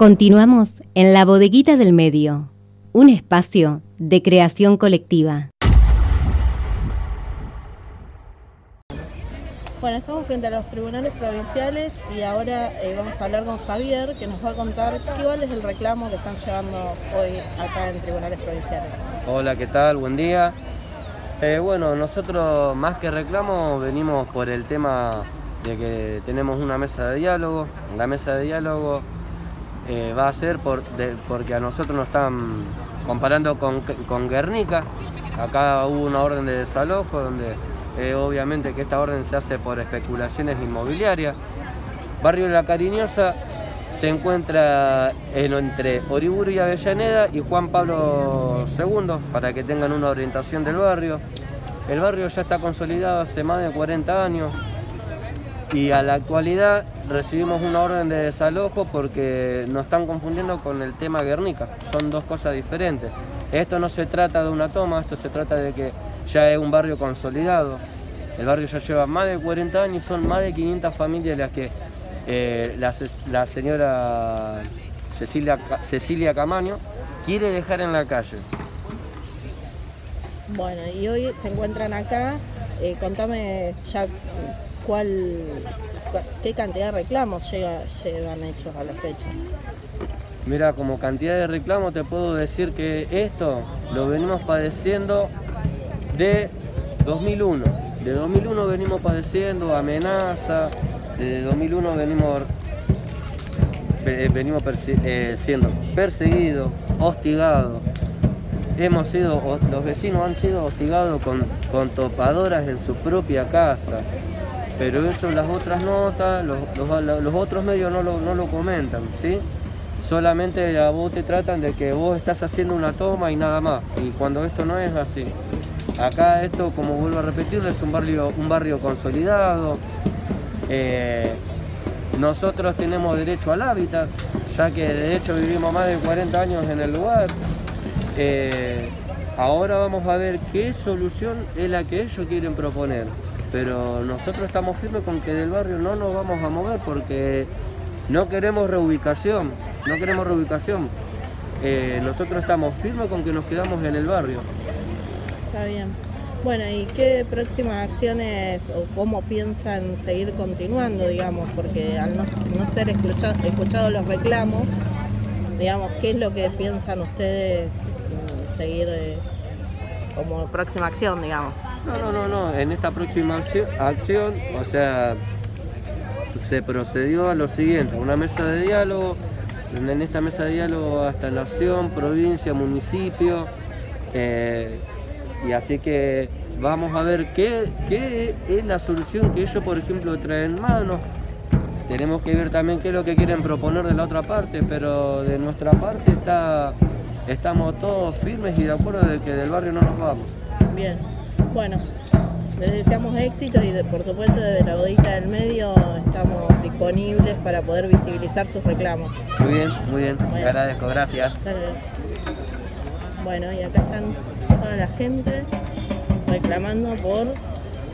Continuamos en la bodeguita del medio, un espacio de creación colectiva. Bueno, estamos frente a los tribunales provinciales y ahora eh, vamos a hablar con Javier que nos va a contar cuál es el reclamo que están llevando hoy acá en tribunales provinciales. Hola, ¿qué tal? Buen día. Eh, bueno, nosotros más que reclamo venimos por el tema de que tenemos una mesa de diálogo. La mesa de diálogo eh, va a ser por, porque a nosotros nos están comparando con, con Guernica. Acá hubo una orden de desalojo donde eh, obviamente que esta orden se hace por especulaciones inmobiliarias. Barrio La Cariñosa se encuentra entre Oriburu y Avellaneda y Juan Pablo II, para que tengan una orientación del barrio. El barrio ya está consolidado hace más de 40 años y a la actualidad recibimos una orden de desalojo porque nos están confundiendo con el tema Guernica. Son dos cosas diferentes. Esto no se trata de una toma, esto se trata de que ya es un barrio consolidado. El barrio ya lleva más de 40 años, son más de 500 familias las que eh, la, señora Cecilia, Cecilia Camaño quiere dejar en la calle. Bueno, y hoy se encuentran acá. Eh, contame ya cuál, qué cantidad de reclamos llevan hechos a la fecha. Mira, como cantidad de reclamos te puedo decir que esto lo venimos padeciendo de 2001. De 2001 venimos padeciendo amenaza, de 2001 venimos, venimos eh, siendo perseguidos, hostigados. Hemos sido, los vecinos han sido hostigados con, con topadoras en su propia casa. Pero eso las otras notas, los, otros medios no lo, comentan, ¿sí? Solamente a vos te tratan de que vos estás haciendo una toma y nada más. Y cuando esto no es así. Acá esto, como vuelvo a repetirlo, es un barrio, un barrio consolidado. Eh, nosotros tenemos derecho al hábitat, ya que de hecho vivimos más de 40 años en el lugar. Eh, ahora vamos a ver qué solución es la que ellos quieren proponer. Pero nosotros estamos firmes con que del barrio no nos vamos a mover porque no queremos reubicación, no queremos reubicación. Eh, nosotros estamos firmes con que nos quedamos en el barrio. Está bien. Bueno, ¿y qué próximas acciones o cómo piensan seguir continuando, digamos? Porque al no, ser escuchados los reclamos, digamos, ¿qué es lo que piensan ustedes mm, seguir eh, como próxima acción, digamos? No, no, no, no. En esta próxima acción, o sea, se procedió a lo siguiente, una mesa de diálogo, en esta mesa de diálogo hasta nación, provincia, municipio, eh, y así que vamos a ver qué, es la solución que ellos, por ejemplo, traen en mano. Tenemos que ver también qué es lo que quieren proponer de la otra parte, pero de nuestra parte está, estamos todos firmes y de acuerdo de que del barrio no nos vamos. Bien, bueno, les deseamos éxito y por supuesto desde la bodita del medio estamos disponibles para poder visibilizar sus reclamos. Muy bien, muy bien, agradezco, gracias. Bueno, y acá están toda la gente reclamando por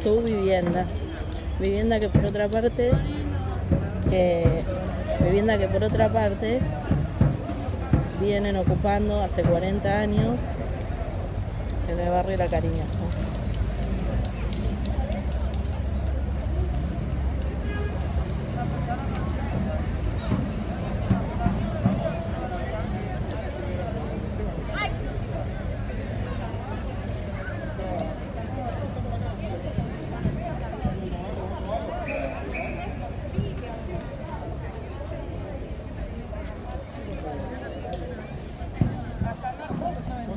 su vivienda. Vivienda que por otra parte, vivienda que por otra parte vienen ocupando hace 40 años en el barrio La Cariñosa.